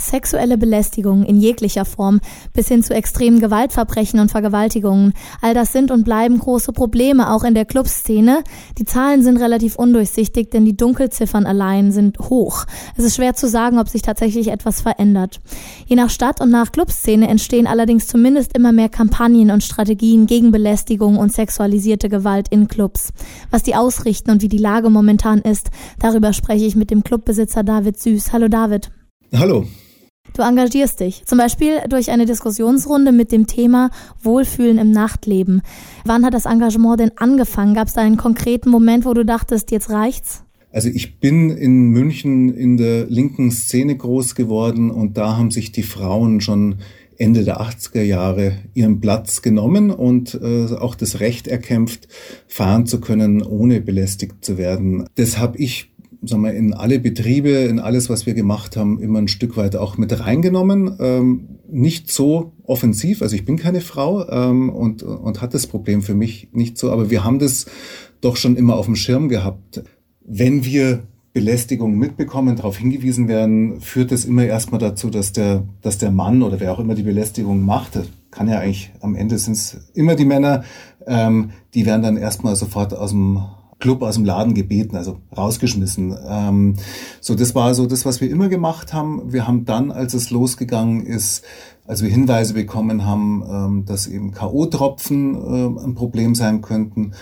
Sexuelle Belästigung in jeglicher Form bis hin zu extremen Gewaltverbrechen und Vergewaltigungen. All das sind und bleiben große Probleme, auch in der Clubszene. Die Zahlen sind relativ undurchsichtig, denn die Dunkelziffern allein sind hoch. Es ist schwer zu sagen, ob sich tatsächlich etwas verändert. Je nach Stadt und nach Clubszene entstehen allerdings zumindest immer mehr Kampagnen und Strategien gegen Belästigung und sexualisierte Gewalt in Clubs. Was die ausrichten und wie die Lage momentan ist, darüber spreche ich mit dem Clubbesitzer David Süß. Hallo David. Hallo. Du engagierst dich, zum Beispiel durch eine Diskussionsrunde mit dem Thema Wohlfühlen im Nachtleben. Wann hat das Engagement denn angefangen? Gab es da einen konkreten Moment, wo du dachtest, jetzt reicht's? Also ich bin in München in der linken Szene groß geworden und da haben sich die Frauen schon Ende der 80er Jahre ihren Platz genommen und äh, auch das Recht erkämpft, fahren zu können, ohne belästigt zu werden. Das habe ich sagen wir, in alle Betriebe, in alles, was wir gemacht haben, immer ein Stück weit auch mit reingenommen. Ähm, nicht so offensiv, also ich bin keine Frau ähm, und, und hat das Problem für mich nicht so, aber wir haben das doch schon immer auf dem Schirm gehabt. Wenn wir Belästigung mitbekommen, darauf hingewiesen werden, führt es immer erstmal dazu, dass der, dass der Mann oder wer auch immer die Belästigung macht, kann ja eigentlich am Ende sind es immer die Männer, ähm, die werden dann erstmal sofort aus dem Club aus dem Laden gebeten, also rausgeschmissen. Ähm, so, das war so das, was wir immer gemacht haben. Wir haben dann, als es losgegangen ist, als wir Hinweise bekommen haben, ähm, dass eben K.O.-Tropfen äh, ein Problem sein könnten,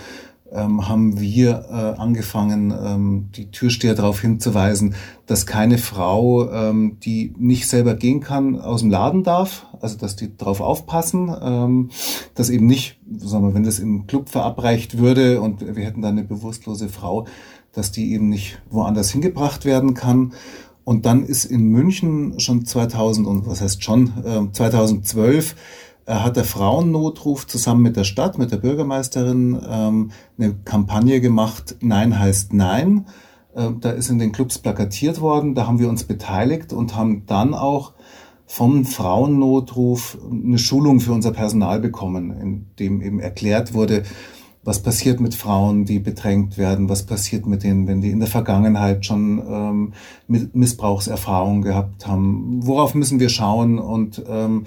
ähm, haben wir äh, angefangen, ähm, die Türsteher darauf hinzuweisen, dass keine Frau, ähm, die nicht selber gehen kann, aus dem Laden darf. Also dass die darauf aufpassen, ähm, dass eben nicht, sagen wir, wenn das im Club verabreicht würde und wir hätten da eine bewusstlose Frau, dass die eben nicht woanders hingebracht werden kann. Und dann ist in München schon 2000 und was heißt schon äh, 2012 hat der Frauennotruf zusammen mit der Stadt, mit der Bürgermeisterin ähm, eine Kampagne gemacht, Nein heißt Nein. Äh, da ist in den Clubs plakatiert worden, da haben wir uns beteiligt und haben dann auch vom Frauennotruf eine Schulung für unser Personal bekommen, in dem eben erklärt wurde, was passiert mit Frauen, die bedrängt werden, was passiert mit denen, wenn die in der Vergangenheit schon ähm, Missbrauchserfahrungen gehabt haben, worauf müssen wir schauen und ähm,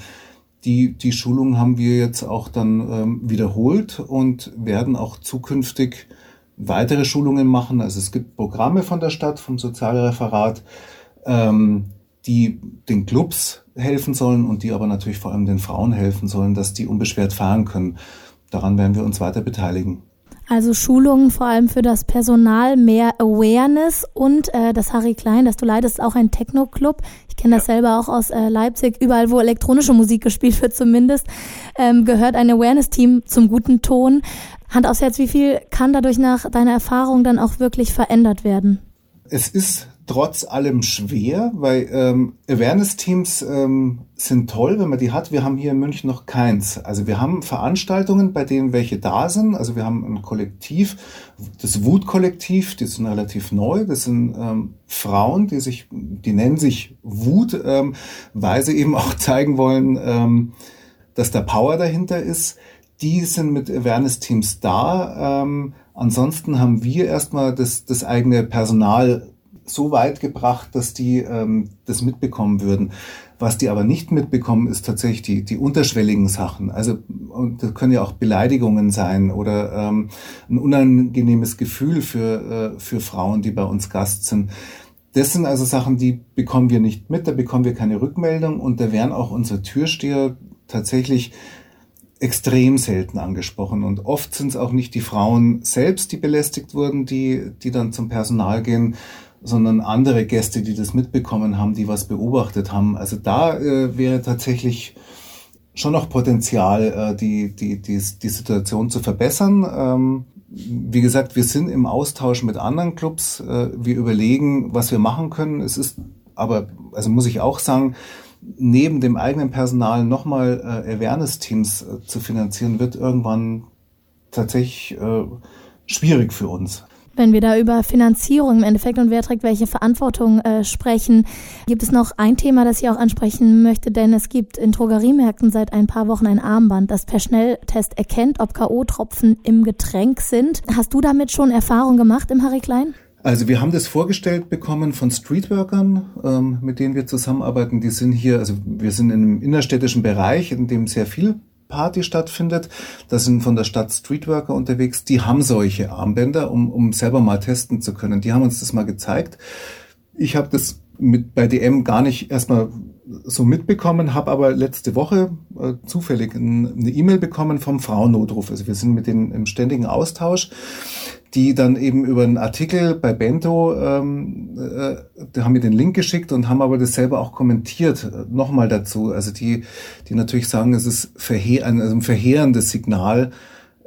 die, die Schulung haben wir jetzt auch dann ähm, wiederholt und werden auch zukünftig weitere Schulungen machen. Also es gibt Programme von der Stadt, vom Sozialreferat, ähm, die den Clubs helfen sollen und die aber natürlich vor allem den Frauen helfen sollen, dass die unbeschwert fahren können. Daran werden wir uns weiter beteiligen. Also Schulungen vor allem für das Personal, mehr Awareness und äh, das Harry Klein, das du leitest, auch ein Techno-Club. Ich kenne das ja. selber auch aus äh, Leipzig, überall wo elektronische Musik gespielt wird zumindest, ähm, gehört ein Awareness-Team zum guten Ton. Hand aufs Herz, wie viel kann dadurch nach deiner Erfahrung dann auch wirklich verändert werden? Es ist trotz allem schwer, weil ähm, Awareness-Teams ähm, sind toll, wenn man die hat. Wir haben hier in München noch keins. Also wir haben Veranstaltungen, bei denen welche da sind. Also wir haben ein Kollektiv, das Wut-Kollektiv, die sind relativ neu. Das sind ähm, Frauen, die sich, die nennen sich Wut, ähm, weil sie eben auch zeigen wollen, ähm, dass da Power dahinter ist. Die sind mit Awareness-Teams da. Ähm, ansonsten haben wir erstmal das, das eigene Personal so weit gebracht, dass die ähm, das mitbekommen würden. Was die aber nicht mitbekommen, ist tatsächlich die, die unterschwelligen Sachen. Also und das können ja auch Beleidigungen sein oder ähm, ein unangenehmes Gefühl für, äh, für Frauen, die bei uns Gast sind. Das sind also Sachen, die bekommen wir nicht mit, da bekommen wir keine Rückmeldung und da werden auch unsere Türsteher tatsächlich extrem selten angesprochen. Und oft sind es auch nicht die Frauen selbst, die belästigt wurden, die, die dann zum Personal gehen, sondern andere Gäste, die das mitbekommen haben, die was beobachtet haben. Also da äh, wäre tatsächlich schon noch Potenzial, äh, die, die, die, die Situation zu verbessern. Ähm, wie gesagt, wir sind im Austausch mit anderen Clubs. Äh, wir überlegen, was wir machen können. Es ist aber, also muss ich auch sagen, neben dem eigenen Personal nochmal äh, Awareness-Teams äh, zu finanzieren, wird irgendwann tatsächlich äh, schwierig für uns. Wenn wir da über Finanzierung im Endeffekt und wer trägt welche Verantwortung äh, sprechen, gibt es noch ein Thema, das ich auch ansprechen möchte, denn es gibt in Drogeriemärkten seit ein paar Wochen ein Armband, das per Schnelltest erkennt, ob K.O.-Tropfen im Getränk sind. Hast du damit schon Erfahrung gemacht im Harry Klein? Also wir haben das vorgestellt bekommen von Streetworkern, ähm, mit denen wir zusammenarbeiten. Die sind hier, also wir sind in einem innerstädtischen Bereich, in dem sehr viel Party stattfindet. Da sind von der Stadt Streetworker unterwegs. Die haben solche Armbänder, um, um selber mal testen zu können. Die haben uns das mal gezeigt. Ich habe das mit bei DM gar nicht erstmal so mitbekommen, habe aber letzte Woche äh, zufällig ein, eine E-Mail bekommen vom Frauennotruf. Also wir sind mit denen im ständigen Austausch die dann eben über einen Artikel bei Bento, ähm, äh, die haben mir den Link geschickt und haben aber das selber auch kommentiert, äh, nochmal dazu. Also die, die natürlich sagen, es ist verhe ein, also ein verheerendes Signal,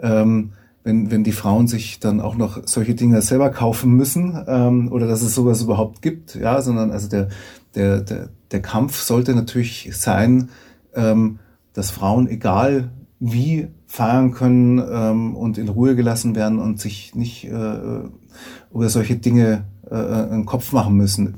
ähm, wenn, wenn die Frauen sich dann auch noch solche Dinge selber kaufen müssen ähm, oder dass es sowas überhaupt gibt, ja, sondern also der, der, der, der Kampf sollte natürlich sein, ähm, dass Frauen, egal wie feiern können ähm, und in Ruhe gelassen werden und sich nicht äh, über solche Dinge äh, einen Kopf machen müssen.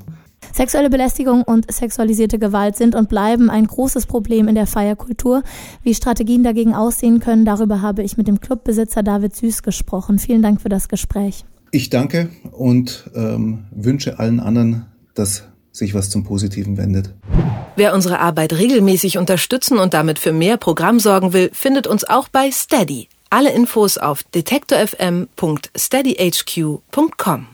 Sexuelle Belästigung und sexualisierte Gewalt sind und bleiben ein großes Problem in der Feierkultur. Wie Strategien dagegen aussehen können, darüber habe ich mit dem Clubbesitzer David Süß gesprochen. Vielen Dank für das Gespräch. Ich danke und ähm, wünsche allen anderen, dass sich was zum Positiven wendet. Wer unsere Arbeit regelmäßig unterstützen und damit für mehr Programm sorgen will, findet uns auch bei Steady. Alle Infos auf detektorfm.steadyhq.com.